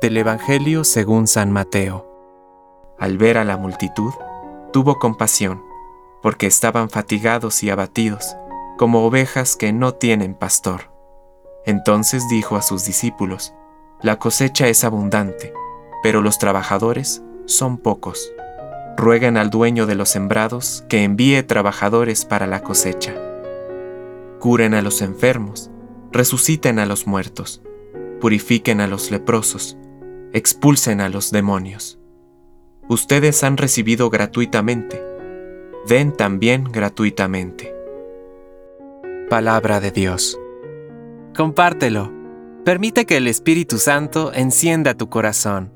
Del Evangelio según San Mateo. Al ver a la multitud, tuvo compasión, porque estaban fatigados y abatidos, como ovejas que no tienen pastor. Entonces dijo a sus discípulos, La cosecha es abundante, pero los trabajadores son pocos. Rueguen al dueño de los sembrados que envíe trabajadores para la cosecha. Curen a los enfermos, resuciten a los muertos, purifiquen a los leprosos, expulsen a los demonios. Ustedes han recibido gratuitamente, den también gratuitamente. Palabra de Dios. Compártelo. Permite que el Espíritu Santo encienda tu corazón.